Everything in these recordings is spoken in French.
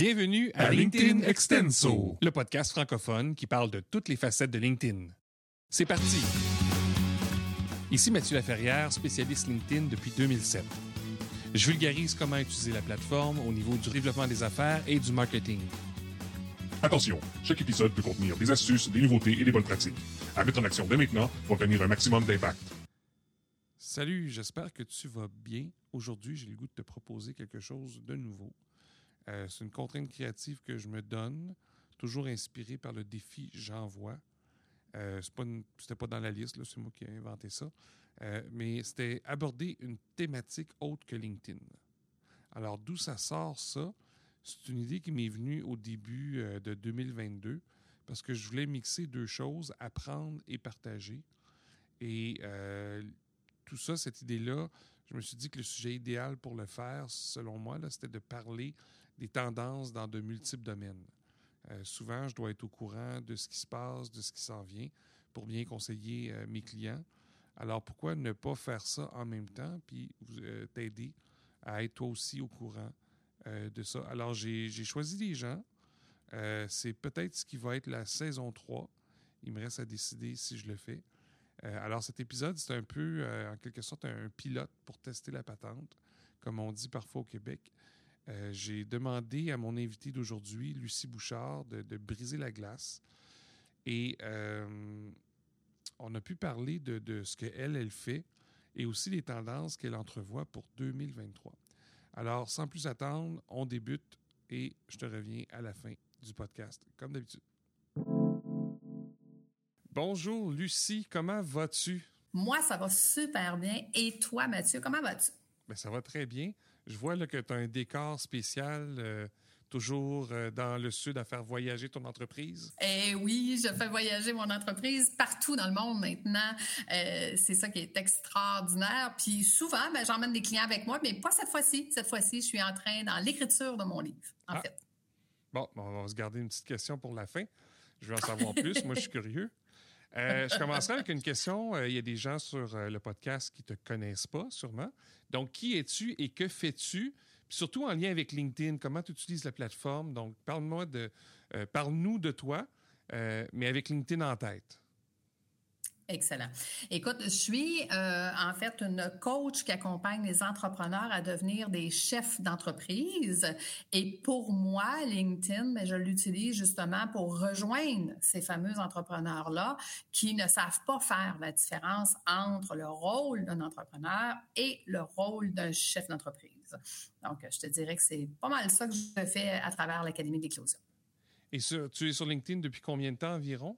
Bienvenue à, LinkedIn, Extenso, le podcast francophone qui parle de toutes les facettes de LinkedIn. C'est parti! Ici Mathieu Laferrière, spécialiste LinkedIn depuis 2007. Je vulgarise comment utiliser la plateforme au niveau du développement des affaires et du marketing. Attention, chaque épisode peut contenir des astuces, des nouveautés et des bonnes pratiques. À mettre en action dès maintenant pour obtenir un maximum d'impact. Salut, j'espère que tu vas bien. Aujourd'hui, j'ai le goût de te proposer quelque chose de nouveau. Euh, c'est une contrainte créative que je me donne, toujours inspirée par le défi J'envoie. Euh, Ce n'était pas, dans la liste, c'est moi qui ai inventé ça. Euh, mais c'était aborder une thématique autre que LinkedIn. Alors, d'où ça sort ça? C'est une idée qui m'est venue au début de 2022 parce que je voulais mixer deux choses, apprendre et partager. Et tout ça, cette idée-là, je me suis dit que le sujet idéal pour le faire, selon moi, c'était de parler des tendances dans de multiples domaines. Euh, souvent, je dois être au courant de ce qui se passe, de ce qui s'en vient, pour bien conseiller euh, mes clients. Alors, pourquoi ne pas faire ça en même temps, puis euh, t'aider à être toi aussi au courant de ça? Alors, j'ai choisi des gens. C'est peut-être ce qui va être la saison 3. Il me reste à décider si je le fais. alors, cet épisode, c'est un peu, en quelque sorte, un pilote pour tester la patente, comme on dit parfois au Québec. Euh, j'ai demandé à mon invité d'aujourd'hui, Lucie Bouchard, de, briser la glace. Et euh, on a pu parler de, ce qu'elle, elle fait et aussi les tendances qu'elle entrevoit pour 2023. Alors, sans plus attendre, on débute et je te reviens à la fin du podcast, comme d'habitude. Bonjour Lucie, comment vas-tu? Moi, ça va super bien. Et toi, Mathieu, comment vas-tu? Bien, ça va très bien. Je vois là, que tu as un décor spécial. Euh, toujours euh, dans le sud à faire voyager ton entreprise? Eh oui, je fais voyager mon entreprise partout dans le monde maintenant. Euh, c'est ça qui est extraordinaire. Puis souvent, ben, j'emmène des clients avec moi, mais pas cette fois-ci. Cette fois-ci, je suis en train dans l'écriture de mon livre, en ah. fait. Bon, on va se garder une petite question pour la fin. Je veux en savoir plus. moi, je suis curieux. Euh, je commencerai avec une question. Euh, il y a des gens sur euh, le podcast qui ne te connaissent pas, sûrement. Donc, qui es-tu et que fais-tu? surtout en lien avec LinkedIn, comment tu utilises la plateforme? Donc, parle-moi de, parle-nous de toi, mais avec LinkedIn en tête. Excellent. Écoute, je suis euh, en fait une coach qui accompagne les entrepreneurs à devenir des chefs d'entreprise. Et pour moi, LinkedIn, mais ben, je l'utilise justement pour rejoindre ces fameux entrepreneurs-là qui ne savent pas faire la différence entre le rôle d'un entrepreneur et le rôle d'un chef d'entreprise. Donc, je te dirais que c'est pas mal ça que je fais à travers l'Académie d'éclosion. Et tu es sur LinkedIn depuis combien de temps environ?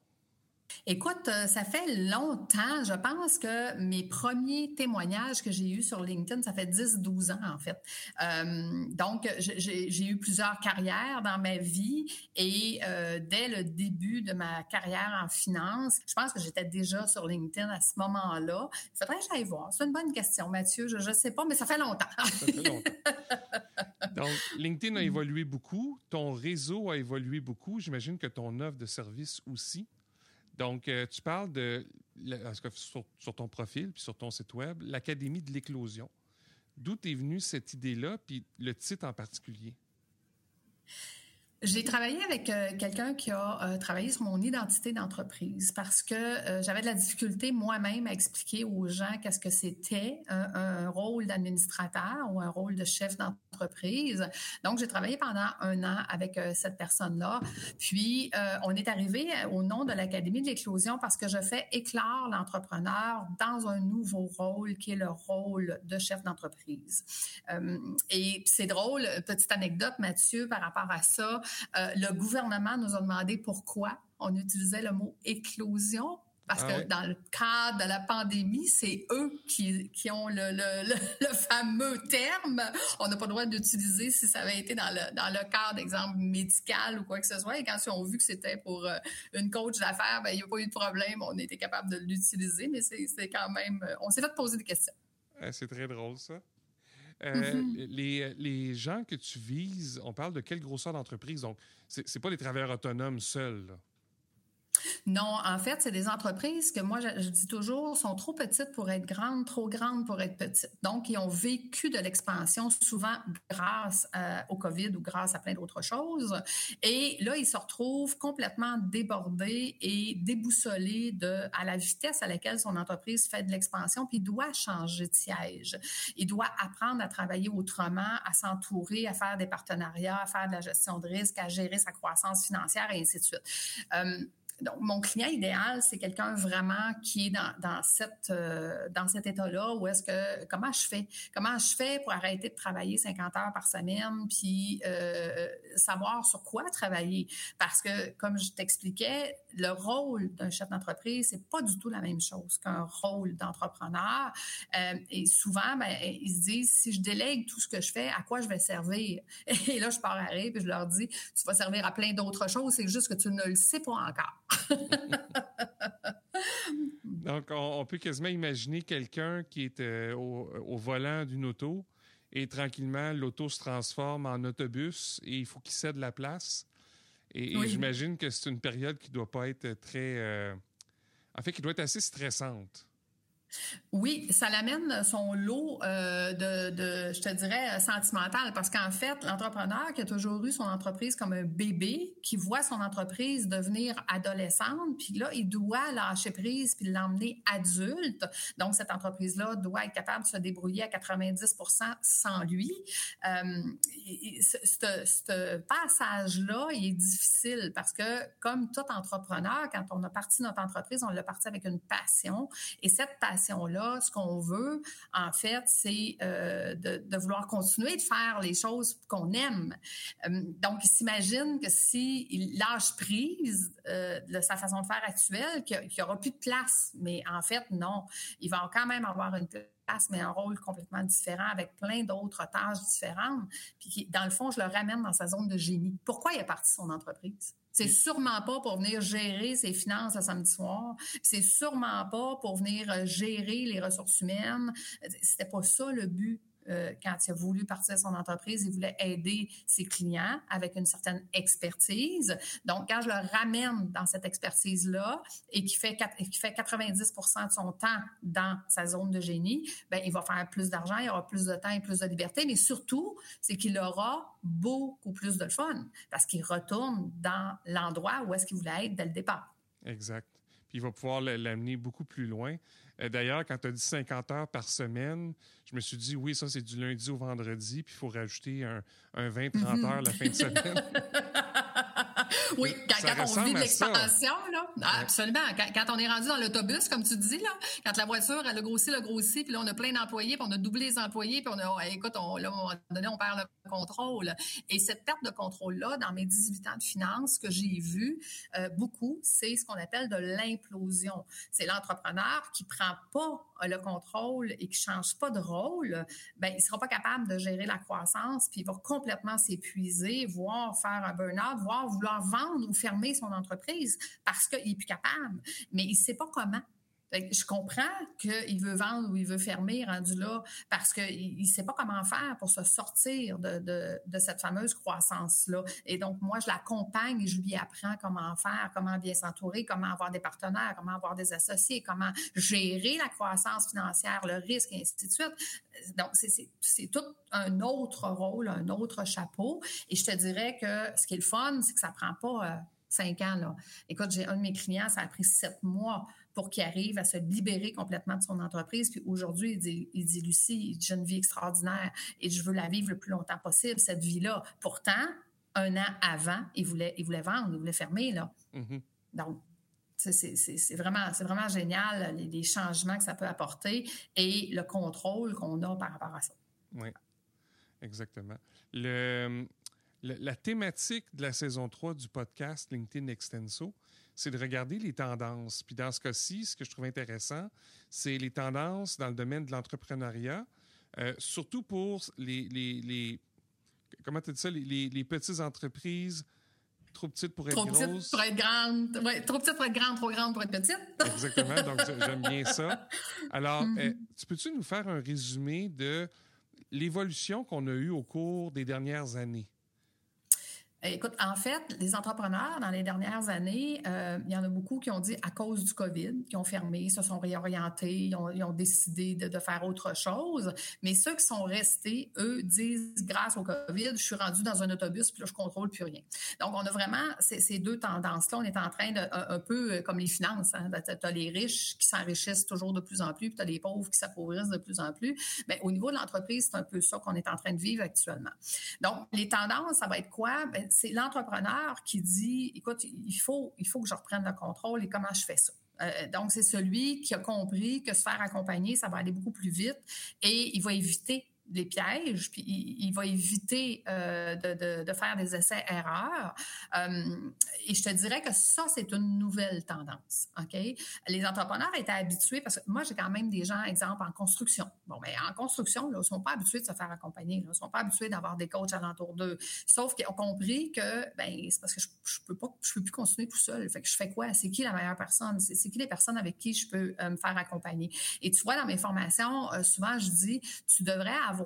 Écoute, euh, ça fait longtemps. Je pense que mes premiers témoignages que j'ai eus sur LinkedIn, ça fait 10-12 ans en fait. Euh, donc, j'ai eu plusieurs carrières dans ma vie et euh, dès le début de ma carrière en finance, je pense que j'étais déjà sur LinkedIn à ce moment-là. Il faudrait que j'aille voir. C'est une bonne question, Mathieu. Je ne sais pas, mais ça fait longtemps. ça fait longtemps. Donc, LinkedIn a évolué beaucoup. Ton réseau a évolué beaucoup. J'imagine que ton offre de service aussi. Donc, euh, tu parles de, sur, sur, ton profil puis sur ton site web, l'Académie de l'éclosion. D'où est venue cette idée-là, puis le titre en particulier? J'ai travaillé avec euh, quelqu'un qui a euh, travaillé sur mon identité d'entreprise parce que euh, j'avais de la difficulté moi-même à expliquer aux gens qu'est-ce que c'était un, un, rôle d'administrateur ou un rôle de chef d'entreprise. Donc, j'ai travaillé pendant un an avec cette personne-là. Puis, on est arrivé au nom de l'Académie de l'éclosion parce que je fais éclore l'entrepreneur dans un nouveau rôle qui est le rôle de chef d'entreprise. et c'est drôle, petite anecdote, Mathieu, par rapport à ça. Euh, le gouvernement nous a demandé pourquoi on utilisait le mot éclosion parce ah que dans le cadre de la pandémie, c'est eux qui, qui ont le, le, le, fameux terme. On n'a pas le droit d'utiliser si ça avait été dans le, dans le cadre, exemple, médical ou quoi que ce soit. Et quand ils ont vu que c'était pour euh, une coach d'affaires, ben, il n'y a pas eu de problème. On était capable de l'utiliser, mais c'est quand même... Euh, on s'est fait poser des questions. c'est très drôle, ça. Euh, mm-hmm. les, les, gens que tu vises, on parle de quelle grosseur d'entreprise? Donc, ce n'est pas des travailleurs autonomes seuls. Non, en fait, c'est des entreprises que moi, je, dis toujours, sont trop petites pour être grandes, trop grandes pour être petites. Donc, ils ont vécu de l'expansion souvent grâce euh, au COVID ou grâce à plein d'autres choses. Et là, ils se retrouvent complètement débordés et déboussolés de, à la vitesse à laquelle son entreprise fait de l'expansion, puis il doit changer de siège. Il doit apprendre à travailler autrement, à s'entourer, à faire des partenariats, à faire de la gestion de risque, à gérer sa croissance financière et ainsi de suite. Euh, donc, mon client idéal, c'est quelqu'un vraiment qui est dans, dans cette, euh, dans cet état-là où est-ce que, comment je fais? Comment je fais pour arrêter de travailler 50 heures par semaine puis euh, savoir sur quoi travailler? Parce que, comme je t'expliquais, le rôle d'un chef d'entreprise, c'est pas du tout la même chose qu'un rôle d'entrepreneur. Euh, et souvent, ben, ils se disent, si je délègue tout ce que je fais, à quoi je vais servir? Et là, je pars rire et je leur dis, tu vas servir à plein d'autres choses, c'est juste que tu ne le sais pas encore. Donc, on, peut quasiment imaginer quelqu'un qui est euh, au, volant d'une auto et tranquillement, l'auto se transforme en autobus et il faut qu'il cède la place. Et, j'imagine que c'est une période qui doit pas être très... Euh, en fait, qui doit être assez stressante. Oui, ça l'amène son lot euh, de, je te dirais, sentimental, parce qu'en fait, l'entrepreneur qui a toujours eu son entreprise comme un bébé, qui voit son entreprise devenir adolescente, puis là, il doit lâcher prise puis l'emmener adulte. Donc, cette entreprise-là doit être capable de se débrouiller à 90% sans lui. Euh, ce passage-là, il est difficile parce que, comme tout entrepreneur, quand on a parti notre entreprise, on l'a parti avec une passion, et cette passion là ce qu'on veut, en fait, c'est euh, de, vouloir continuer de faire les choses qu'on aime. Euh, donc, il s'imagine que s'il lâche prise euh, de sa façon de faire actuelle, qu'il n'y aura plus de place. Mais en fait, non. Il va quand même avoir une place, mais un rôle complètement différent avec plein d'autres tâches différentes. Puis, dans le fond, je le ramène dans sa zone de génie. Pourquoi il a parti son entreprise? C'est sûrement pas pour venir gérer ses finances le samedi soir. C'est sûrement pas pour venir euh, gérer les ressources humaines. C'était pas ça le but euh, quand il a voulu partir de son entreprise, il voulait aider ses clients avec une certaine expertise. Donc, quand je le ramène dans cette expertise-là et qui fait, qui fait 90% de son temps dans sa zone de génie, ben, il va faire plus d'argent, il aura plus de temps et plus de liberté, mais surtout, c'est qu'il aura beaucoup plus de fun parce qu'il retourne dans l'endroit où est-ce qu'il voulait être dès le départ. Exact. Puis il va pouvoir l'amener beaucoup plus loin. Euh, d'ailleurs, quand tu as dit 50 heures par semaine, je me suis dit, oui, ça, c'est du lundi au vendredi, puis il faut rajouter un, 20-30 mhm. heures la fin de semaine. oui, quand, on vit de l'expansion, là, absolument. Quand, on est rendu dans l'autobus, comme tu dis, là, quand la voiture, elle a grossi, le grossi, puis là, on a plein d'employés, puis on a doublé les employés, puis on a, écoute, on, là, à un moment donné, on perd le contrôle. Et cette perte de contrôle-là, dans mes 18 ans de finances, que j'ai vu euh, beaucoup, c'est ce qu'on appelle de l'implosion. C'est l'entrepreneur qui prend pas le contrôle et qui change pas de rôle, ben il sera pas capable de gérer la croissance, puis il va complètement s'épuiser, voire faire un burn-out, voire vouloir vendre ou fermer son entreprise parce qu'il est plus capable, mais il sait pas comment je comprends qu'il veut vendre ou il veut fermer rendu là parce qu'il ne sait pas comment faire pour se sortir de, cette fameuse croissance-là. Et donc, moi, je l'accompagne et je lui apprends comment faire, comment bien s'entourer, comment avoir des partenaires, comment avoir des associés, comment gérer la croissance financière, le risque, et ainsi de suite. Donc, c'est tout un autre rôle, un autre chapeau. Et je te dirais que ce qui est le fun, c'est que ça prend pas... Euh, cinq ans. Là. Écoute, j'ai un de mes clients, ça a pris sept mois pour qu'il arrive à se libérer complètement de son entreprise. Puis aujourd'hui, il dit, il dit Lucie, j'ai une vie extraordinaire et je veux la vivre le plus longtemps possible, cette vie-là. Pourtant, un an avant, il voulait, il voulait vendre, il voulait fermer. Là. Mm-hmm. Donc, c'est vraiment, vraiment génial, les, les, changements que ça peut apporter et le contrôle qu'on a par rapport à ça. Oui, exactement. Le, la thématique de la saison 3 du podcast LinkedIn Extenso, c'est de regarder les tendances. Puis dans ce cas-ci, ce que je trouve intéressant, c'est les tendances dans le domaine de l'entrepreneuriat, euh, surtout pour les, les, les comment tu dis ça, les, les, petites entreprises trop petites pour être trop grosses. Petites pour être grandes. Ouais, trop petites pour être grandes, trop grandes pour être petites. Exactement. Donc, j'aime bien ça. Alors, mm-hmm. euh, tu peux-tu nous faire un résumé de l'évolution qu'on a eue au cours des dernières années? Écoute, en fait, les entrepreneurs, dans les dernières années, euh, il y en a beaucoup qui ont dit à cause du COVID, qui ont fermé, se sont réorientés, ils ont, décidé de, faire autre chose. Mais ceux qui sont restés, eux, disent grâce au COVID, je suis rendu dans un autobus, puis là, je contrôle plus rien. Donc, on a vraiment ces, deux tendances-là. On est en train de, un, peu euh, comme les finances. Hein, tu les riches qui s'enrichissent toujours de plus en plus, puis tu as les pauvres qui s'appauvrissent de plus en plus. Mais au niveau de l'entreprise, c'est un peu ça qu'on est en train de vivre actuellement. Donc, les tendances, ça va être quoi? Ben, c'est l'entrepreneur qui dit, écoute, il faut, il faut que je reprenne le contrôle et comment je fais ça. Euh, donc, c'est celui qui a compris que se faire accompagner, ça va aller beaucoup plus vite et il va éviter les pièges, puis il, va éviter euh, de, faire des essais-erreurs. Euh, et je te dirais que ça, c'est une nouvelle tendance. OK? Les entrepreneurs étaient habitués, parce que moi, j'ai quand même des gens, exemple, en construction. Bon, mais en construction, ils ne sont pas habitués de se faire accompagner. Ils ne sont pas habitués d'avoir des coachs alentour d'eux. Sauf qu'ils ont compris que, ben, c'est parce que je ne peux, je peux plus continuer tout seul. Fait que je fais quoi? C'est qui la meilleure personne? C'est qui les personnes avec qui je peux euh, me faire accompagner? Et tu vois, dans mes formations, souvent, je dis, tu devrais avoir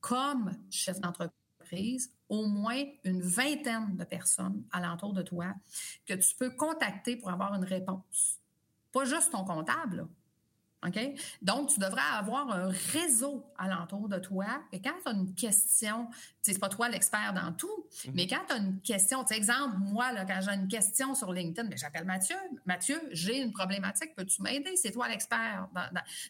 comme chef d'entreprise, au moins une vingtaine de personnes alentour de toi que tu peux contacter pour avoir une réponse. Pas juste ton comptable, Donc, tu devrais avoir un réseau alentour de toi. Et quand tu as une question, c'est pas toi l'expert dans tout, mhm. mais quand tu as une question, tu exemple, moi, là, quand j'ai une question sur LinkedIn, ben, j'appelle Mathieu. Mathieu, j'ai une problématique, peux-tu m'aider? C'est toi l'expert.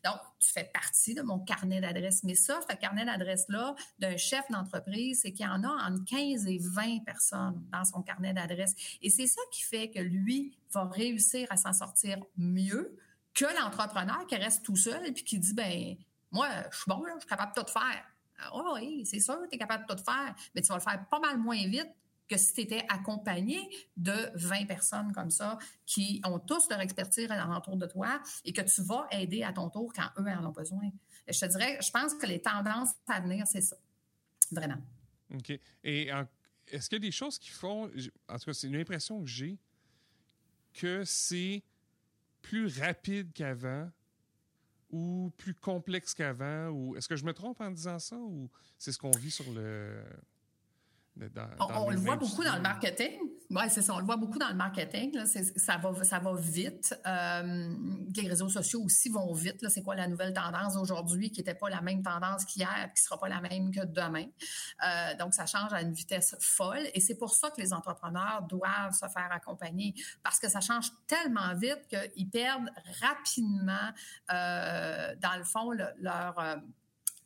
Donc, tu fais partie de mon carnet d'adresses. Mais ça, ce carnet d'adresses-là d'un chef d'entreprise, c'est qu'il y en a entre 15 et 20 personnes dans son carnet d'adresses. Et c'est ça qui fait que lui va réussir à s'en sortir mieux que l'entrepreneur qui reste tout seul et puis qui dit ben moi je suis bon je suis capable de tout faire. oh, oui, c'est sûr, tu es capable de tout faire, mais tu vas le faire pas mal moins vite que si tu étais accompagné de 20 personnes comme ça qui ont tous leur expertise alentour de toi et que tu vas aider à ton tour quand eux en ont besoin. je te dirais, je pense que les tendances à venir, c'est ça. Vraiment. OK. Et est-ce qu'il y a des choses qui font, en tout cas, c'est une impression que j'ai, que c'est plus rapide qu'avant ou plus complexe qu'avant? Ou est-ce que je me trompe en disant ça ou c'est ce qu'on vit sur le on, le voit beaucoup dans le marketing. Oui, c'est ça. On le voit beaucoup dans le marketing. Ça, va, ça va vite. Euh, les réseaux sociaux aussi vont vite. C'est quoi la nouvelle tendance aujourd'hui qui n'était pas la même tendance qu'hier qui ne sera pas la même que demain? Euh, donc, ça change à une vitesse folle. Et c'est pour ça que les entrepreneurs doivent se faire accompagner parce que ça change tellement vite qu'ils perdent rapidement, euh, dans le fond, leur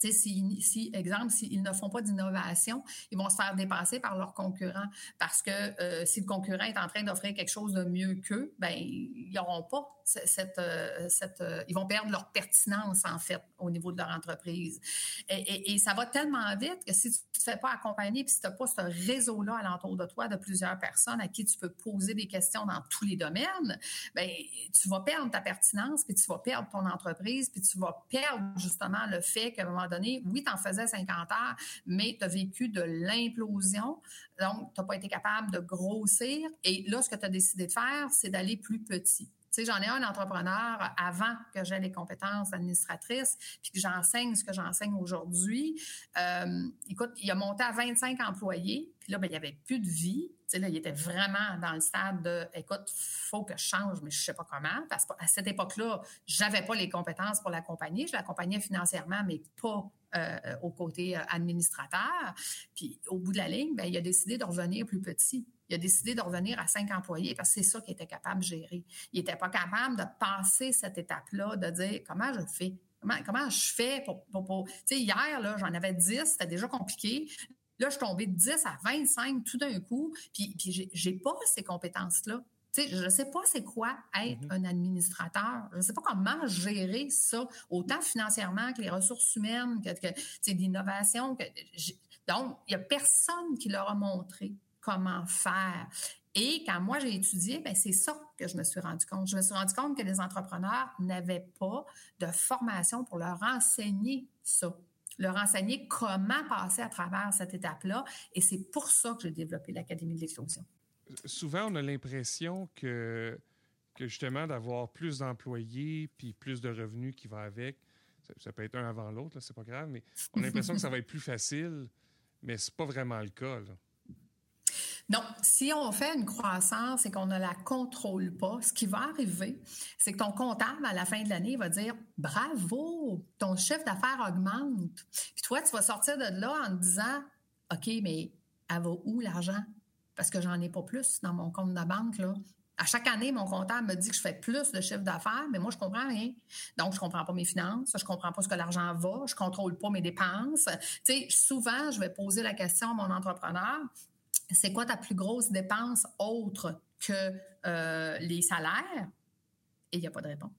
si, si, exemple, s'ils ne font pas d'innovation, ils vont se faire dépasser par leurs concurrents parce que euh, si le concurrent est en train d'offrir quelque chose de mieux qu'eux, ben ils n'auront pas cette, euh, cette, euh, ils vont perdre leur pertinence, en fait, au niveau de leur entreprise. Et, ça va tellement vite que si tu ne te fais pas accompagner, puis si tu n'as pas ce réseau-là alentour de toi de plusieurs personnes à qui tu peux poser des questions dans tous les domaines, ben tu vas perdre ta pertinence, puis tu vas perdre ton entreprise, puis tu vas perdre justement le fait qu'à un moment donné, oui, tu en faisais 50 heures, mais tu as vécu de l'implosion, donc tu n'as pas été capable de grossir. Et là, ce que tu as décidé de faire, c'est d'aller plus petit j'en ai un entrepreneur avant que j'aie les compétences administratrices, puis que j'enseigne ce que j'enseigne aujourd'hui. Euh, écoute, il a monté à 25 employés, puis là, ben, il n'y avait plus de vie. Tu sais, là, il était vraiment dans le stade de, écoute, faut que je change, mais je sais pas comment. Parce qu'à cette époque-là, j'avais pas les compétences pour l'accompagner. Je l'accompagnais financièrement, mais pas euh, au côté euh, administrateur. Puis au bout de la ligne, ben, il a décidé de revenir plus petit. Il a décidé de revenir à cinq employés parce que c'est ça qu'il était capable de gérer. Il n'était pas capable de passer cette étape-là, de dire comment je fais? Comment, je fais pour. pour, Tu sais, hier, là, j'en avais 10, c'était déjà compliqué. Là, je suis tombée de 10 à 25 tout d'un coup, puis, puis j'ai pas ces compétences-là. Tu sais, je ne sais pas c'est quoi être mm-hmm. un administrateur. Je ne sais pas comment gérer ça, autant financièrement que les ressources humaines, que, que l'innovation. Donc, il n'y a personne qui leur a montré comment faire. Et quand moi j'ai étudié, ben c'est ça que je me suis rendu compte. Je me suis rendu compte que les entrepreneurs n'avaient pas de formation pour leur enseigner ça, leur enseigner comment passer à travers cette étape-là. Et c'est pour ça que j'ai développé l'Académie de l'explosion. Souvent, on a l'impression que, justement d'avoir plus d'employés puis plus de revenus qui va avec, ça, peut être un avant l'autre, c'est pas grave, mais on a l'impression que ça va être plus facile, mais c'est pas vraiment le cas. Non, si on fait une croissance et qu'on ne la contrôle pas, ce qui va arriver, c'est que ton comptable, à la fin de l'année, va dire Bravo, ton chiffre d'affaires augmente. Puis toi, tu vas sortir de là en te disant OK, mais elle va où l'argent? Parce que j'en ai pas plus dans mon compte de banque. Là. À chaque année, mon comptable me dit que je fais plus de chiffre d'affaires, mais moi, je comprends rien. Donc, je comprends pas mes finances, je comprends pas ce que l'argent va, je contrôle pas mes dépenses. Tu sais, souvent, je vais poser la question à mon entrepreneur c'est quoi ta plus grosse dépense autre que euh, les salaires? Et il n'y a pas de réponse.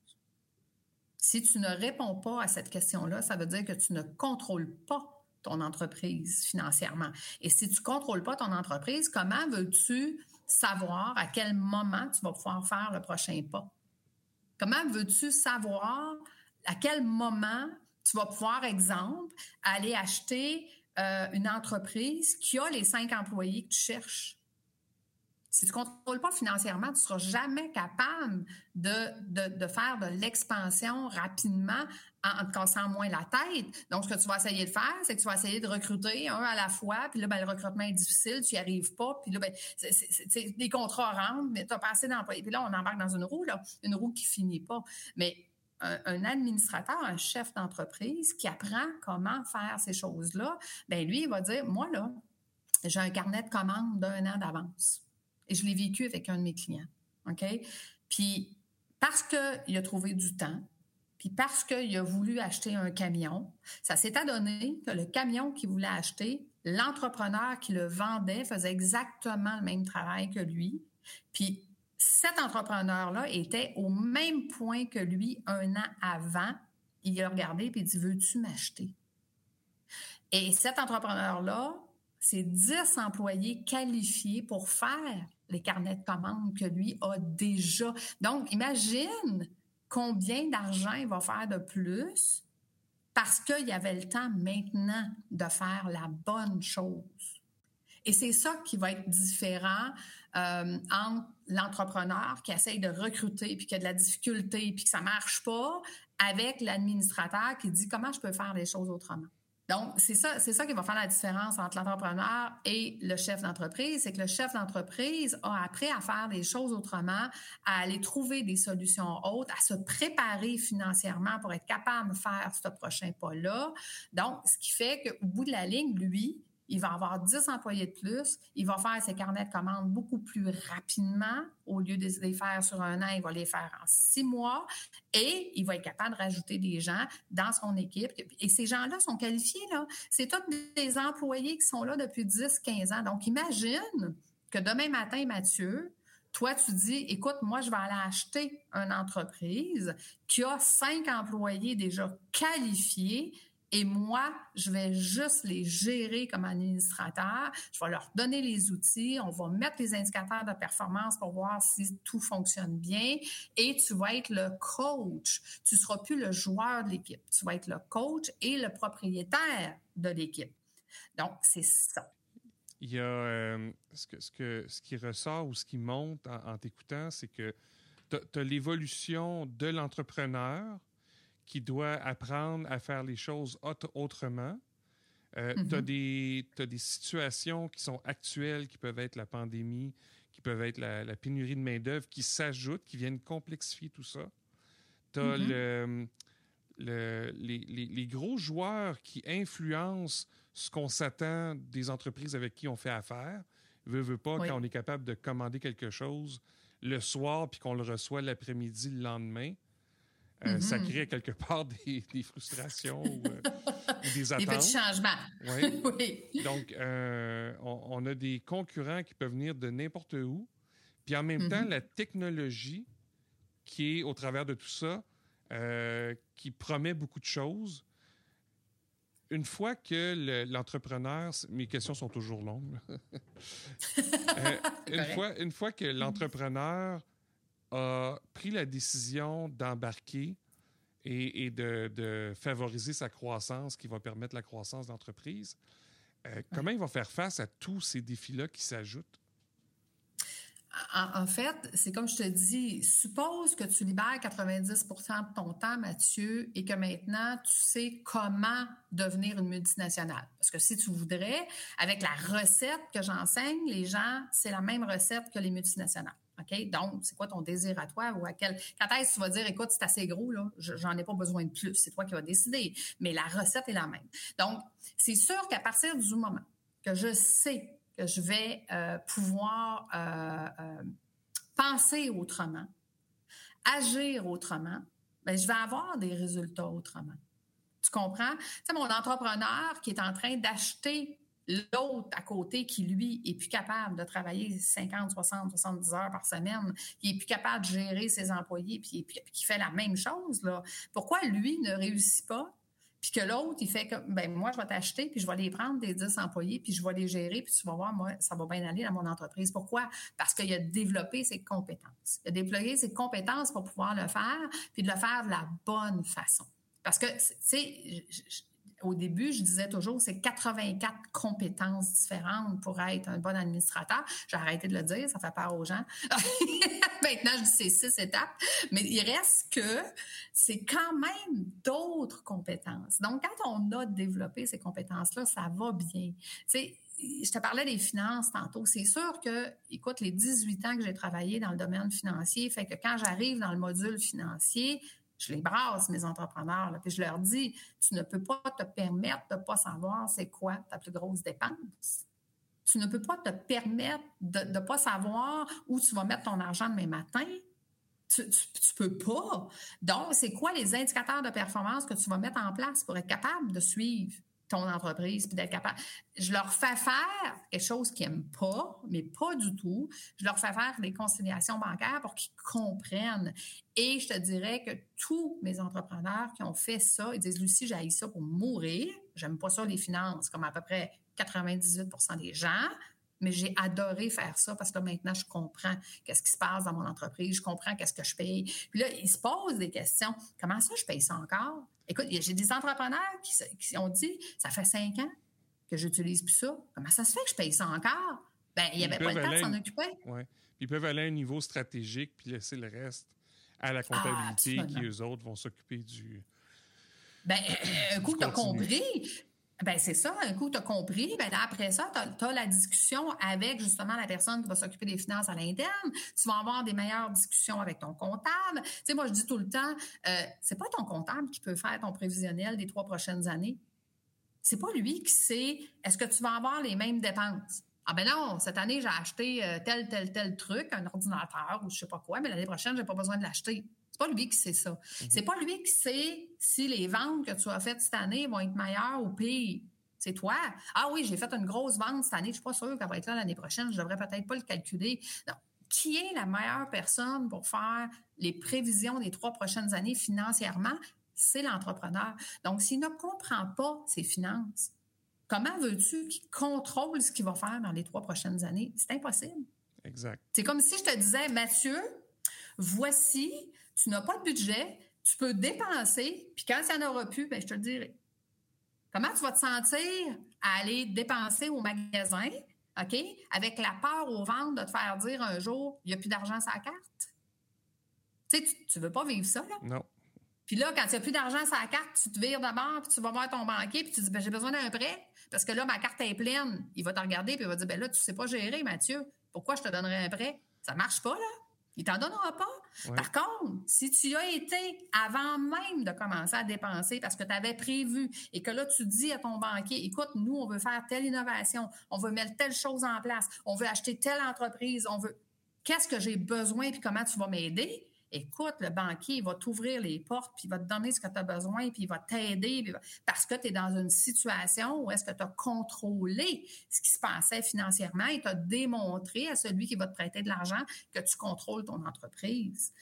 Si tu ne réponds pas à cette question-là, ça veut dire que tu ne contrôles pas ton entreprise financièrement. Et si tu ne contrôles pas ton entreprise, comment veux-tu savoir à quel moment tu vas pouvoir faire le prochain pas? Comment veux-tu savoir à quel moment tu vas pouvoir, exemple, aller acheter euh, une entreprise qui a les cinq employés que tu cherches. Si tu ne contrôles pas financièrement, tu ne seras jamais capable de, de, faire de l'expansion rapidement en, te cassant moins la tête. Donc, ce que tu vas essayer de faire, c'est que tu vas essayer de recruter un à la fois, puis là, ben, le recrutement est difficile, tu n'y arrives pas, puis là, ben, les contrats rentrent, mais tu n'as pas assez d'employés. Puis là, on embarque dans une roue, là, une roue qui finit pas. Mais un, administrateur, un chef d'entreprise qui apprend comment faire ces choses-là, ben lui, il va dire, moi, là, j'ai un carnet de commandes d'un an d'avance. Et je l'ai vécu avec un de mes clients. Puis, parce qu'il a trouvé du temps, puis parce qu'il a voulu acheter un camion, ça s'est adonné que le camion qu'il voulait acheter, l'entrepreneur qui le vendait faisait exactement le même travail que lui. Puis cet entrepreneur-là était au même point que lui un an avant. Il a regardé et dit Veux-tu m'acheter? Et cet entrepreneur-là, c'est 10 employés qualifiés pour faire les carnets de commandes que lui a déjà. Donc, imagine combien d'argent il va faire de plus parce qu'il y avait le temps maintenant de faire la bonne chose. Et c'est ça qui va être différent euh, entre l'entrepreneur qui essaye de recruter puis qui a de la difficulté puis que ça marche pas avec l'administrateur qui dit comment je peux faire les choses autrement. Donc, c'est ça, c'est ça qui va faire la différence entre l'entrepreneur et le chef d'entreprise, c'est que le chef d'entreprise a appris à faire les choses autrement, à aller trouver des solutions autres, à se préparer financièrement pour être capable de faire ce prochain pas-là. Donc, ce qui fait qu'au bout de la ligne, lui, il va avoir 10 employés de plus, il va faire ses carnets de commandes beaucoup plus rapidement. Au lieu de les faire sur un an, il va les faire en six mois et il va être capable de rajouter des gens dans son équipe. Et ces gens-là sont qualifiés, là. C'est tous des employés qui sont là depuis 10, 15 ans. Donc, imagine que demain matin, Mathieu, toi, tu dis, écoute, moi, je vais aller acheter une entreprise qui a cinq employés déjà qualifiés et moi, je vais juste les gérer comme administrateur. Je vais leur donner les outils. On va mettre les indicateurs de performance pour voir si tout fonctionne bien. Et tu vas être le coach. Tu seras plus le joueur de l'équipe. Tu vas être le coach et le propriétaire de l'équipe. Donc, c'est ça. Il y a euh, ce, que, ce, que, ce qui ressort ou ce qui monte en, t'écoutant, c'est que tu as l'évolution de l'entrepreneur qui doit apprendre à faire les choses autrement. Euh, Tu as, mm-hmm. des situations qui sont actuelles, qui peuvent être la pandémie, qui peuvent être la, pénurie de main-d'œuvre, qui s'ajoutent, qui viennent complexifier tout ça. Tu as le, les, les, gros joueurs qui influencent ce qu'on s'attend des entreprises avec qui on fait affaire. Veux, veux pas, quand on est capable de commander quelque chose le soir puis qu'on le reçoit l'après-midi le lendemain, euh, ça mm-hmm. crée quelque part des, frustrations ou, euh, des attentes. Des petits changements. oui. Donc, euh, on, a des concurrents qui peuvent venir de n'importe où. Puis en même temps, mm-hmm. la technologie qui est au travers de tout ça, qui promet beaucoup de choses. Une fois que l'entrepreneur, mes questions sont toujours longues. une, fois, une fois que l'entrepreneur a pris la décision d'embarquer et, de, favoriser sa croissance qui va permettre la croissance d'entreprise, euh, comment il va faire face à tous ces défis-là qui s'ajoutent? En, fait, c'est comme je te dis, suppose que tu libères 90 de ton temps, Mathieu, et que maintenant, tu sais comment devenir une multinationale. Parce que si tu voudrais, avec la recette que j'enseigne, les gens, c'est la même recette que les multinationales. OK? Donc, c'est quoi ton désir à toi ou à quel. Quand est-ce que tu vas dire, écoute, c'est assez gros, là, j'en ai pas besoin de plus. C'est toi qui vas décider. Mais la recette est la même. Donc, c'est sûr qu'à partir du moment que je sais que je vais euh, pouvoir euh, euh, penser autrement, agir autrement, bien, je vais avoir des résultats autrement. Tu comprends? Tu sais, mon entrepreneur qui est en train d'acheter l'autre à côté qui, lui, est plus capable de travailler 50, 60, 70 heures par semaine, qui est plus capable de gérer ses employés, puis, qui fait la même chose. Pourquoi lui ne réussit pas? Puis que l'autre, il fait comme, ben moi, je vais t'acheter, puis je vais les prendre des 10 employés, puis je vais les gérer, puis tu vas voir, moi, ça va bien aller dans mon entreprise. Pourquoi? Parce qu'il a développé ses compétences. Il a déployé ses compétences pour pouvoir le faire, puis de le faire de la bonne façon. Parce que, tu sais, au début, je disais toujours, c'est 84 compétences différentes pour être un bon administrateur. J'ai arrêté de le dire, ça fait peur aux gens. Maintenant, je dis c'est six étapes, mais il reste que c'est quand même d'autres compétences. Donc, quand on a développé ces compétences-là, ça va bien. Tu sais, je te parlais des finances tantôt. C'est sûr que, écoute, les 18 ans que j'ai travaillé dans le domaine financier fait que quand j'arrive dans le module financier, je les brasse, mes entrepreneurs, puis je leur dis, tu ne peux pas te permettre de ne pas savoir c'est quoi ta plus grosse dépense. Tu ne peux pas te permettre de ne pas savoir où tu vas mettre ton argent demain matin. Tu, ne peux pas. Donc, c'est quoi les indicateurs de performance que tu vas mettre en place pour être capable de suivre? Ton entreprise, puis d'être capable. Je leur fais faire quelque chose qu'ils n'aiment pas, mais pas du tout. Je leur fais faire des conciliations bancaires pour qu'ils comprennent. Et je te dirais que tous mes entrepreneurs qui ont fait ça, ils disent Lucie, j'ai ça pour mourir. J'aime pas ça les finances, comme à peu près 98% des gens. Mais j'ai adoré faire ça parce que maintenant, je comprends qu'est-ce qui se passe dans mon entreprise, je comprends qu'est-ce que je paye. Puis là, ils se posent des questions. Comment ça, je paye ça encore? Écoute, j'ai des entrepreneurs qui, ont dit, ça fait cinq ans que j'utilise plus ça. Comment ça se fait que je paye ça encore? Ben, il n'y avait pas le temps de s'en occuper. Oui. Ils peuvent aller à un niveau stratégique puis laisser le reste à la comptabilité qui, eux autres, vont s'occuper du. Ben, un coup, tu as compris. Ben c'est ça, un coup, tu as compris. Ben après ça, tu as, la discussion avec justement la personne qui va s'occuper des finances à l'interne. Tu vas avoir des meilleures discussions avec ton comptable. Tu sais, moi, je dis tout le temps, euh, c'est pas ton comptable qui peut faire ton prévisionnel des trois prochaines années. C'est pas lui qui sait est-ce que tu vas avoir les mêmes dépenses? Ah ben non, cette année, j'ai acheté euh, tel, tel, tel truc, un ordinateur ou je sais pas quoi, mais l'année prochaine, j'ai pas besoin de l'acheter. C'est pas lui qui sait ça. Mhm. C'est pas lui qui sait si les ventes que tu as faites cette année vont être meilleures ou pires. C'est toi. Ah oui, j'ai fait une grosse vente cette année. Je suis pas sûre qu'elle va être là l'année prochaine. Je devrais peut-être pas le calculer. Non. Qui est la meilleure personne pour faire les prévisions des trois prochaines années financièrement? C'est l'entrepreneur. Donc, s'il ne comprend pas ses finances, comment veux-tu qu'il contrôle ce qu'il va faire dans les trois prochaines années? C'est impossible. Exact. C'est comme si je te disais, Mathieu, voici tu n'as pas de budget, tu peux dépenser, puis quand il n'y en aura plus, ben, je te le dirai. Comment tu vas te sentir à aller dépenser au magasin, OK, avec la peur au ventre de te faire dire un jour, il n'y a plus d'argent sur la carte? Tu sais, tu ne veux pas vivre ça, là? Non. Puis là, quand il n'y a plus d'argent sur la carte, tu te vires d'abord, puis tu vas voir ton banquier, puis tu dis, ben, j'ai besoin d'un prêt, parce que là, ma carte est pleine. Il va te regarder, puis il va dire, ben là, tu ne sais pas gérer, Mathieu. Pourquoi je te donnerais un prêt? Ça ne marche pas, là. Il t'en donnera pas. Par contre, si tu as été avant même de commencer à dépenser parce que tu avais prévu et que là, tu dis à ton banquier, écoute, nous, on veut faire telle innovation, on veut mettre telle chose en place, on veut acheter telle entreprise, on veut... Qu'est-ce que j'ai besoin et comment tu vas m'aider? Écoute, le banquier, il va t'ouvrir les portes, puis il va te donner ce que tu as besoin, puis il va t'aider, parce que tu es dans une situation où est-ce que tu as contrôlé ce qui se passait financièrement et tu as démontré à celui qui va te prêter de l'argent que tu contrôles ton entreprise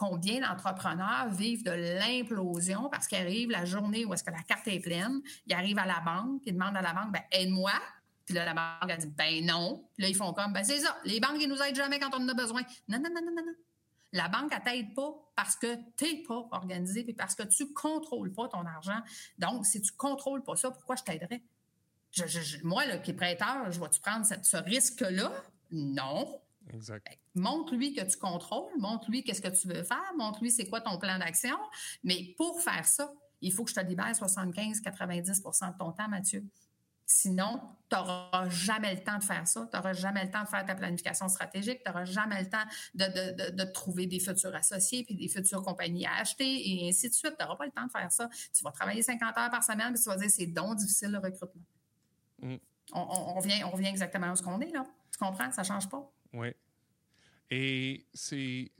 combien d'entrepreneurs vivent de l'implosion parce qu'ils arrivent la journée où est-ce que la carte est pleine, ils arrivent à la banque, ils demandent à la banque, ben aide-moi. Puis là, la banque a dit, ben non. Puis là, ils font comme, ben c'est ça, les banques, ils nous aident jamais quand on en a besoin. Non, non, non, non, non, non. La banque, elle t'aide pas parce que tu n'es pas organisé et parce que tu contrôles pas ton argent. Donc, si tu contrôles pas ça, pourquoi je t'aiderais? moi, là, qui est prêteur, je vais-tu prendre ce risque-là? Non. Exact. Montre-lui que tu contrôles, montre-lui qu'est-ce que tu veux faire, montre-lui c'est quoi ton plan d'action. Mais pour faire ça, il faut que je te libère 75-90% de ton temps, Mathieu. Sinon, tu n'auras jamais le temps de faire ça. Tu n'auras jamais le temps de faire ta planification stratégique. Tu n'auras jamais le temps de, trouver des futurs associés puis des futures compagnies à acheter et ainsi de suite. Tu n'auras pas le temps de faire ça. Tu vas travailler 50 heures par semaine puis tu vas dire c'est donc difficile le recrutement. Mm. On, revient, on revient exactement où ce qu'on est, là. Tu comprends? Ça ne change pas. Oui. Et c'est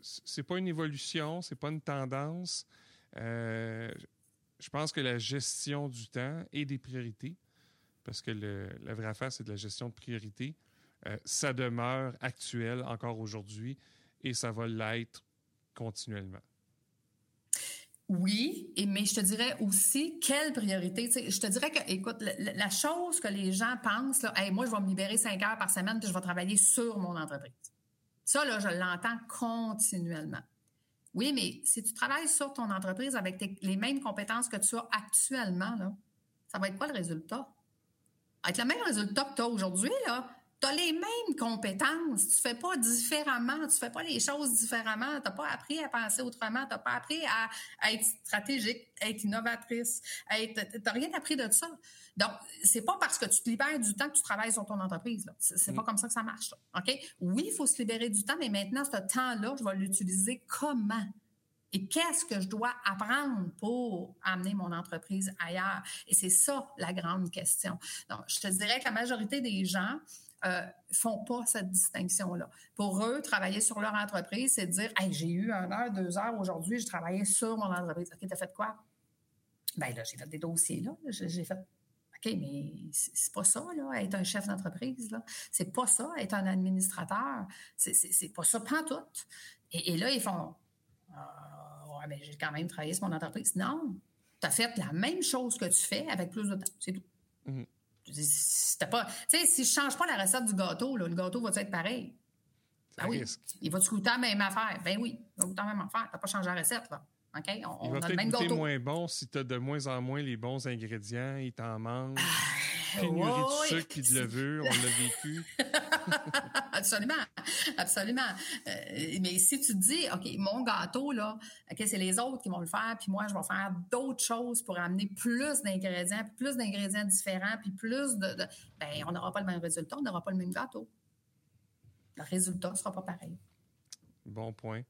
c'est pas une évolution, c'est pas une tendance. Euh, je pense que la gestion du temps et des priorités, parce que la vraie affaire, c'est de la gestion de priorités, euh, ça demeure actuel encore aujourd'hui et ça va l'être continuellement. Oui, mais je te dirais aussi quelle priorité? je te dirais que, écoute, la, chose que les gens pensent, là, moi, je vais me libérer cinq heures par semaine puis je vais travailler sur mon entreprise. Ça, là, je l'entends continuellement. Oui, mais si tu travailles sur ton entreprise avec les mêmes compétences que tu as actuellement, là, ça va être quoi le résultat? Avec le même résultat que tu as aujourd'hui, là, tu as les mêmes compétences. Tu fais pas différemment. Tu fais pas les choses différemment. Tu n'as pas appris à penser autrement. Tu n'as pas appris à, être stratégique, à être innovatrice. Tu n'as rien appris de ça. Donc, c'est pas parce que tu te libères du temps que tu travailles sur ton entreprise. C'est pas mm. comme ça que ça marche. OK? Oui, il faut se libérer du temps, mais maintenant, ce temps-là, je vais l'utiliser comment? Et qu'est-ce que je dois apprendre pour amener mon entreprise ailleurs? Et c'est ça la grande question. Donc, je te dirais que la majorité des gens euh, font pas cette distinction-là. Pour eux, travailler sur leur entreprise, c'est dire hey, j'ai eu une heure, deux heures aujourd'hui, j'ai travaillé sur mon entreprise. OK, tu as fait quoi? Ben là, j'ai fait des dossiers, là. J'ai fait OK, mais c'est pas ça, là, être un chef d'entreprise, là. C'est pas ça, être un administrateur. C'est pas ça, pas tout. Et, là, ils font ah, Ouais, mais j'ai quand même travaillé sur mon entreprise. Non, tu as fait la même chose que tu fais avec plus de temps. C'est tout. Pas, si je change pas la recette du gâteau, là, le gâteau va être pareil? Ben oui. Il va-tu goûter la même affaire? Ben oui, il va goûter la même affaire. Tu n'as pas changé la recette, là. On, il va peut-être goûter moins bon si tu as de moins en moins les bons ingrédients, il t'en manque. Ah, Pénurie de sucre et de levure, on l'a vécu. absolument, absolument. Euh, mais si tu te dis, OK, mon gâteau, là, OK, c'est les autres qui vont le faire, puis moi, je vais faire d'autres choses pour amener plus d'ingrédients, plus d'ingrédients différents, puis plus de, de... Ben, on n'aura pas le même résultat, on n'aura pas le même gâteau. Le résultat ne sera pas pareil. Bon point.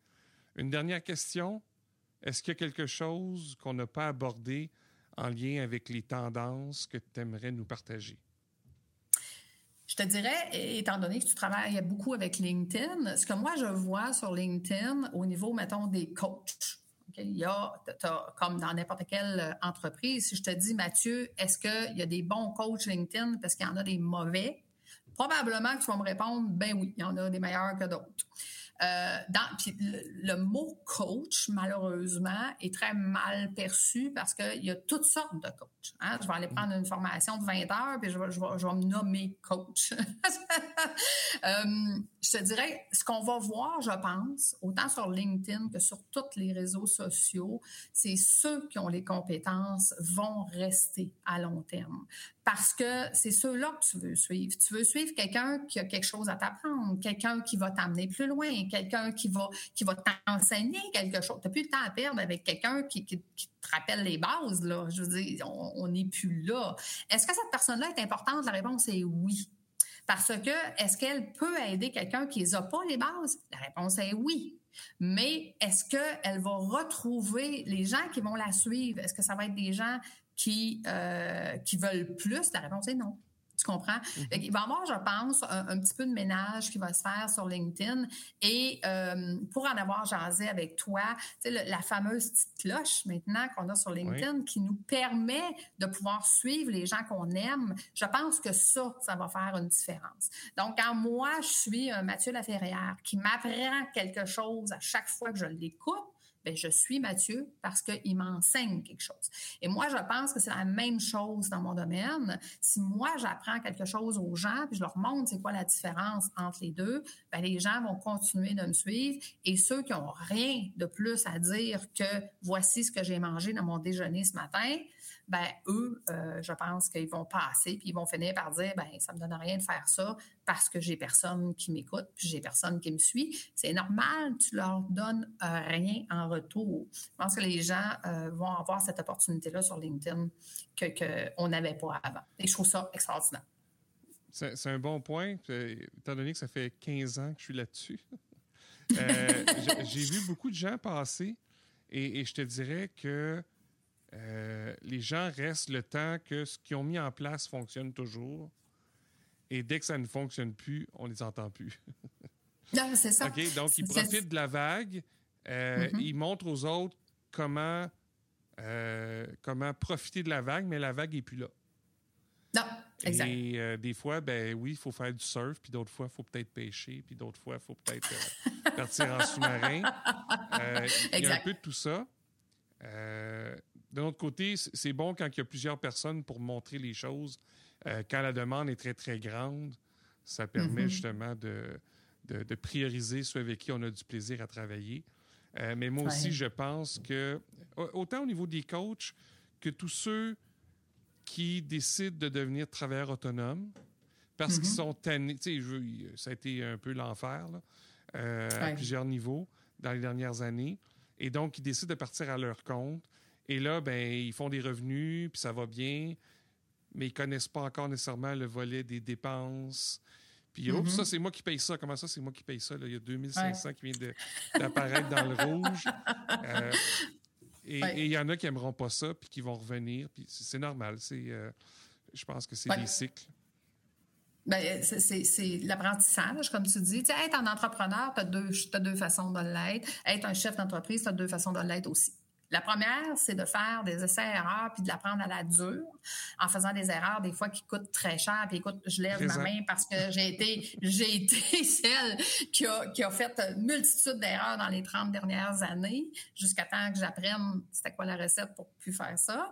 Une dernière question. Est-ce qu'il y a quelque chose qu'on n'a pas abordé en lien avec les tendances que tu aimerais nous partager? Je te dirais, étant donné que tu travailles beaucoup avec LinkedIn, ce que moi je vois sur LinkedIn au niveau, mettons, des coachs, il y a, comme dans n'importe quelle entreprise, si je te dis, Mathieu, est-ce qu'il y a des bons coachs LinkedIn parce qu'il y en a des mauvais? Probablement que tu vas me répondre, ben oui, il y en a des meilleurs que d'autres. Euh, le, mot coach, malheureusement, est très mal perçu parce qu'il y a toutes sortes de coachs. Hein. Je vais aller prendre une formation de 20 heures, puis je vais, je vais, me nommer coach. euh, je te dirais, ce qu'on va voir, je pense, autant sur LinkedIn que sur tous les réseaux sociaux, c'est ceux qui ont les compétences vont rester à long terme parce que c'est ceux-là que tu veux suivre. Tu veux suivre quelqu'un qui a quelque chose à t'apprendre, quelqu'un qui va t'amener plus loin, quelqu'un qui va, qui va t'enseigner quelque chose. Tu n'as plus le temps à perdre avec quelqu'un qui, qui, te rappelle les bases. Là. Je veux dire, on n'est plus là. Est-ce que cette personne-là est importante? La réponse est oui. Parce que est-ce qu'elle peut aider quelqu'un qui n'a pas les bases? La réponse est oui. Mais est-ce qu'elle va retrouver les gens qui vont la suivre? Est-ce que ça va être des gens qui, euh, qui veulent plus? La réponse est non. Tu comprends? Mhm. Il va y avoir, je pense, un, petit peu de ménage qui va se faire sur LinkedIn. Et euh, pour en avoir jasé avec toi, tu sais, la fameuse petite cloche maintenant qu'on a sur LinkedIn qui nous permet de pouvoir suivre les gens qu'on aime, je pense que ça, ça va faire une différence. Donc, quand moi, je suis un Mathieu Laferrière qui m'apprend quelque chose à chaque fois que je l'écoute, ben, je suis Mathieu parce qu'il m'enseigne quelque chose. Et moi, je pense que c'est la même chose dans mon domaine. Si moi, j'apprends quelque chose aux gens, puis je leur montre c'est quoi la différence entre les deux, ben, les gens vont continuer de me suivre. Et ceux qui n'ont rien de plus à dire que voici ce que j'ai mangé dans mon déjeuner ce matin, ben eux, euh, je pense qu'ils vont passer, puis ils vont finir par dire, ben ça me donne rien de faire ça parce que j'ai personne qui m'écoute, puis j'ai personne qui me suit. C'est normal, tu leur donnes euh, rien en retour. Je pense que les gens euh, vont avoir cette opportunité-là sur LinkedIn que qu'on n'avait pas avant. Et je trouve ça extraordinaire. C'est un bon point, étant donné que ça fait 15 ans que je suis là-dessus. j'ai vu beaucoup de gens passer et, et je te dirais que euh, les gens restent le temps que ce qu'ils ont mis en place fonctionne toujours. Et dès que ça ne fonctionne plus, on ne les entend plus. non, c'est ça. Donc, ils profitent de la vague. Euh, mm-hmm. Ils montrent aux autres comment, euh, comment profiter de la vague, mais la vague n'est plus là. Non, exact. Et des fois, ben oui, il faut faire du surf, puis d'autres fois, il faut peut-être pêcher, puis d'autres fois, il faut peut-être partir en sous-marin. il y a un peu de tout ça. D'un autre côté, c'est bon quand il y a plusieurs personnes pour montrer les choses. Euh, quand la demande est très, très grande, ça permet mm-hmm. justement de, de, prioriser ceux avec qui on a du plaisir à travailler. Euh, mais moi aussi, je pense que, autant au niveau des coachs que tous ceux qui décident de devenir travailleurs autonomes, parce qu'ils mm-hmm. sont tannés, tu sais, ça a été un peu l'enfer euh, à plusieurs niveaux dans les dernières années. Et donc, ils décident de partir à leur compte. Et là, ben, ils font des revenus, puis ça va bien, mais ils connaissent pas encore nécessairement le volet des dépenses. Puis, mm ça, c'est moi qui paye ça. Comment ça, c'est moi qui paye ça? Il y a 2500 qui viennent d'apparaître dans le rouge. Euh, et il y en a qui n'aimeront pas ça, puis qui vont revenir. Puis c'est normal. C'est, euh, je pense que c'est des cycles. Ben, c'est l'apprentissage, comme tu dis. Tu sais, être un entrepreneur, tu as deux, as deux façons de l'être. Être un chef d'entreprise, tu as deux façons de l'être aussi. La première, c'est de faire des essais-erreurs puis de l'apprendre à la dure en faisant des erreurs des fois qui coûtent très cher. Puis écoute, je lève ma main parce que j'ai été, j'ai été celle qui a, qui a fait une multitude d'erreurs dans les 30 dernières années jusqu'à temps que j'apprenne c'était quoi la recette pour plus faire ça.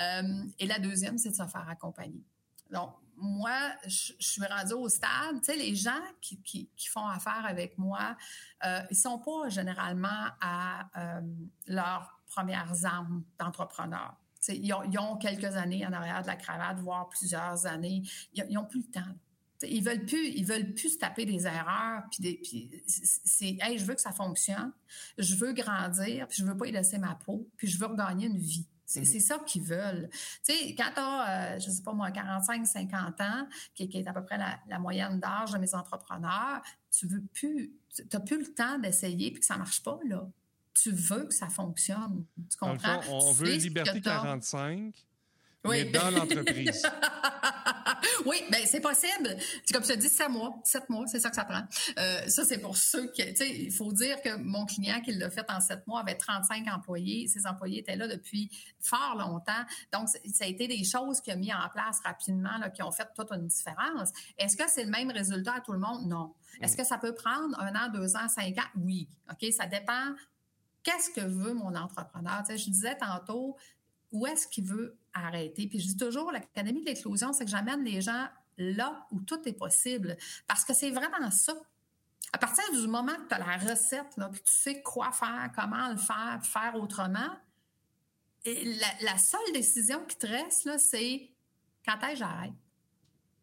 Euh, et la deuxième, c'est de se faire accompagner. Donc, moi, je, suis rendue au stade, tu sais, les gens qui, qui, font affaire avec moi, euh, ils sont pas généralement à euh, leurs premières armes d'entrepreneur. Ils ont, ils ont, quelques années en arrière de la cravate, voire plusieurs années. Ils n'ont plus le temps. ils veulent plus, ils veulent plus se taper des erreurs. Puis, puis c'est, hey, je veux que ça fonctionne. Je veux grandir. Puis je veux pas y laisser ma peau. Puis je veux regagner une vie. C'est mm-hmm. ça qu'ils veulent. Tu sais, quand tu as, euh, je sais pas moi, 45, 50 ans, qui, est à peu près la, moyenne d'âge de mes entrepreneurs, tu veux plus, plus le temps d'essayer puis que ça marche pas, là. Tu veux que ça fonctionne. Tu comprends? on veut Liberté 45, oui. mais dans l'entreprise. oui, ben c'est possible. Comme je te dis, sept mois, sept mois, c'est ça que ça prend. Euh, ça, c'est pour ceux qui, tu sais, il faut dire que mon client qui l'a fait en sept mois avait 35 employés. Ses employés étaient là depuis fort longtemps. Donc, ça a été des choses qu'il a mis en place rapidement, là, qui ont fait toute une différence. Est-ce que c'est le même résultat à tout le monde? Non. Est-ce mm. que ça peut prendre un an, deux ans, cinq ans? Oui. OK, ça dépend qu'est-ce que veut mon entrepreneur? Je disais tantôt, où est-ce qu'il veut arrêter? Puis je dis toujours, l'Académie de l'éclosion, c'est que j'amène les gens là où tout est possible. Parce que c'est vraiment ça. À partir du moment que tu as la recette, là, puis tu sais quoi faire, comment le faire, faire autrement, et la, seule décision qui te reste, c'est quand est-ce que j'arrête?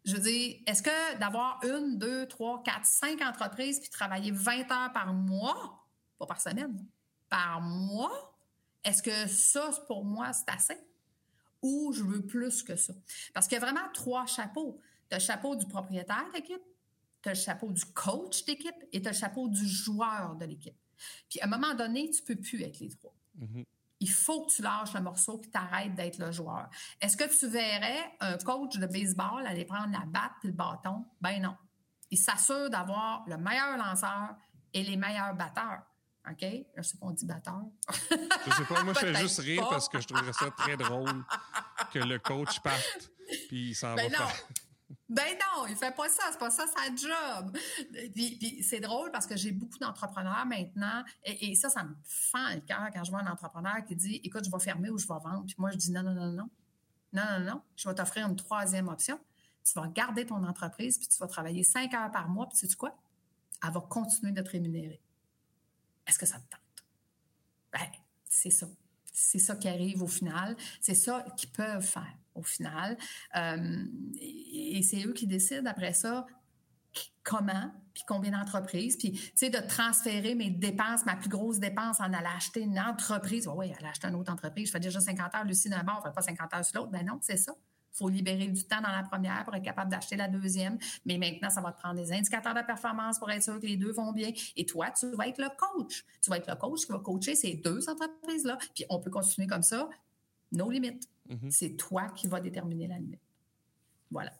Je veux dire, est-ce que d'avoir une, deux, trois, quatre, cinq entreprises puis travailler 20 heures par mois, pas par semaine, par mois, est-ce que ça, pour moi, c'est assez? Ou je veux plus que ça? Parce qu'il y a vraiment trois chapeaux. Tu as le chapeau du propriétaire d'équipe, tu as le chapeau du coach d'équipe et tu as le chapeau du joueur de l'équipe. Puis à un moment donné, tu peux plus être les trois. Mm-hmm. Il faut que tu lâches le morceau qui t'arrête d'être le joueur. Est-ce que tu verrais un coach de baseball aller prendre la batte et le bâton? Ben non. Il s'assure d'avoir le meilleur lanceur et les meilleurs batteurs. OK? Je sais pas, on dit batteur. je sais pas. Moi, je fais juste rire parce que je trouverais ça très drôle que le coach parte puis il s'en ben va non. Ben non, il fait pas ça, c'est pas ça sa job. Puis, c'est drôle parce que j'ai beaucoup d'entrepreneurs maintenant et, ça, ça me fend le cœur quand je vois un entrepreneur qui dit écoute, je vais fermer ou je vais vendre. Puis moi, je dis non, non, non, non. Non, non, non. Je vais t'offrir une troisième option. Tu vas garder ton entreprise puis tu vas travailler cinq heures par mois. Puis sais-tu quoi? Elle va continuer de te rémunérer. Est-ce que ça te tente? Ben, c'est ça. c'est ça qui arrive au final. C'est ça qu'ils peuvent faire au final. Euh, et, c'est eux qui décident après ça comment, puis combien d'entreprises, puis tu sais, de transférer mes dépenses, ma plus grosse dépense en aller acheter une entreprise. oui, aller acheter une autre entreprise. Je fais déjà 50 heures, Lucie, d'un bord, on fait pas 50 heures sur l'autre. Ben non, c'est ça. Il faut libérer du temps dans la première pour être capable d'acheter la deuxième. Mais maintenant, ça va te prendre des indicateurs de performance pour être sûr que les deux vont bien. Et toi, tu vas être le coach. Tu vas être le coach qui va coacher ces deux entreprises-là. Puis on peut continuer comme ça, nos limites. Mm-hmm. C'est toi qui vas déterminer la limite. Voilà.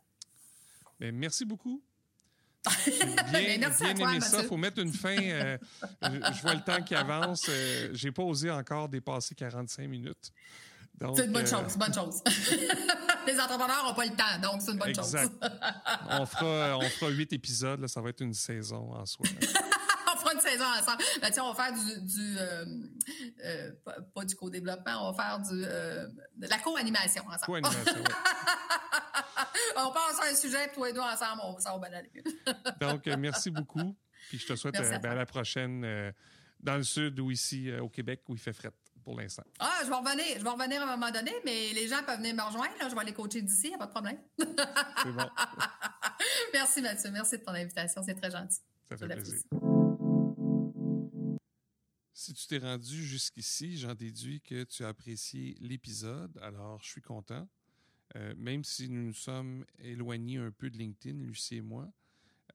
Bien, merci beaucoup. Bien, aimé ça. Il faut mettre une fin. Euh, je, vois le temps qui avance. Euh, j'ai pas osé encore dépasser 45 minutes. C'est une bonne euh, chose, bonne chose. Les entrepreneurs n'ont pas le temps, donc c'est une bonne exact. chose. on fera on fera huit épisodes, là, ça va être une saison en soi. on fera une saison ensemble. Ben, tiens, on va faire du, du euh, euh, pas, du co-développement, on va faire du de la co-animation ensemble. Co-animation, on passe sur un sujet, puis toi et nous ensemble, on, ça va bien aller. donc, merci beaucoup. Puis je te souhaite ben, à, la prochaine dans le sud ou ici au Québec où il fait fret pour l'instant. Ah, je vais revenir. Je vais revenir à un moment donné, mais les gens peuvent venir me rejoindre. Je vais aller coacher d'ici, il n'y a pas de problème. C'est bon. Merci, Mathieu. Merci de ton invitation. C'est très gentil. Ça fait plaisir. Si tu t'es rendu jusqu'ici, j'en déduis que tu as apprécié l'épisode. Alors, je suis content. Euh, même si nous nous sommes éloignés un peu de LinkedIn, Lucie et moi,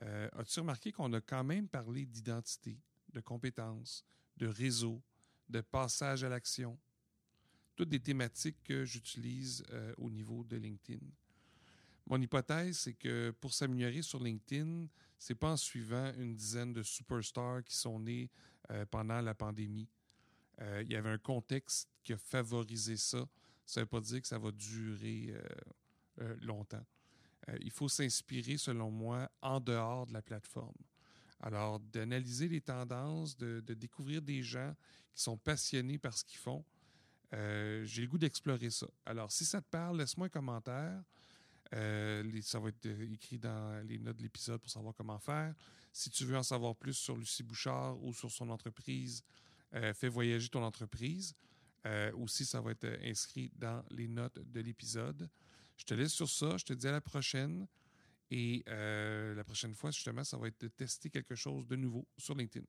euh, as-tu remarqué qu'on a quand même parlé d'identité, de compétences, de réseau, de passage à l'action. Toutes des thématiques que j'utilise euh, au niveau de LinkedIn. Mon hypothèse, c'est que pour s'améliorer sur LinkedIn, c'est pas en suivant une dizaine de superstars qui sont nés euh, pendant la pandémie. Euh, il y avait un contexte qui a favorisé ça. Ça ne veut pas dire que ça va durer longtemps. il faut s'inspirer, selon moi, en dehors de la plateforme. Alors, d'analyser les tendances, de, découvrir des gens qui sont passionnés par ce qu'ils font, euh, j'ai le goût d'explorer ça. Alors, si ça te parle, laisse-moi un commentaire. Euh, ça va être euh, écrit dans les notes de l'épisode pour savoir comment faire. Si tu veux en savoir plus sur Lucie Bouchard ou sur son entreprise, fais voyager ton entreprise. aussi, ça va être inscrit dans les notes de l'épisode. Je te laisse sur ça. Je te dis à la prochaine. Et euh, la prochaine fois, justement, ça va être de tester quelque chose de nouveau sur LinkedIn.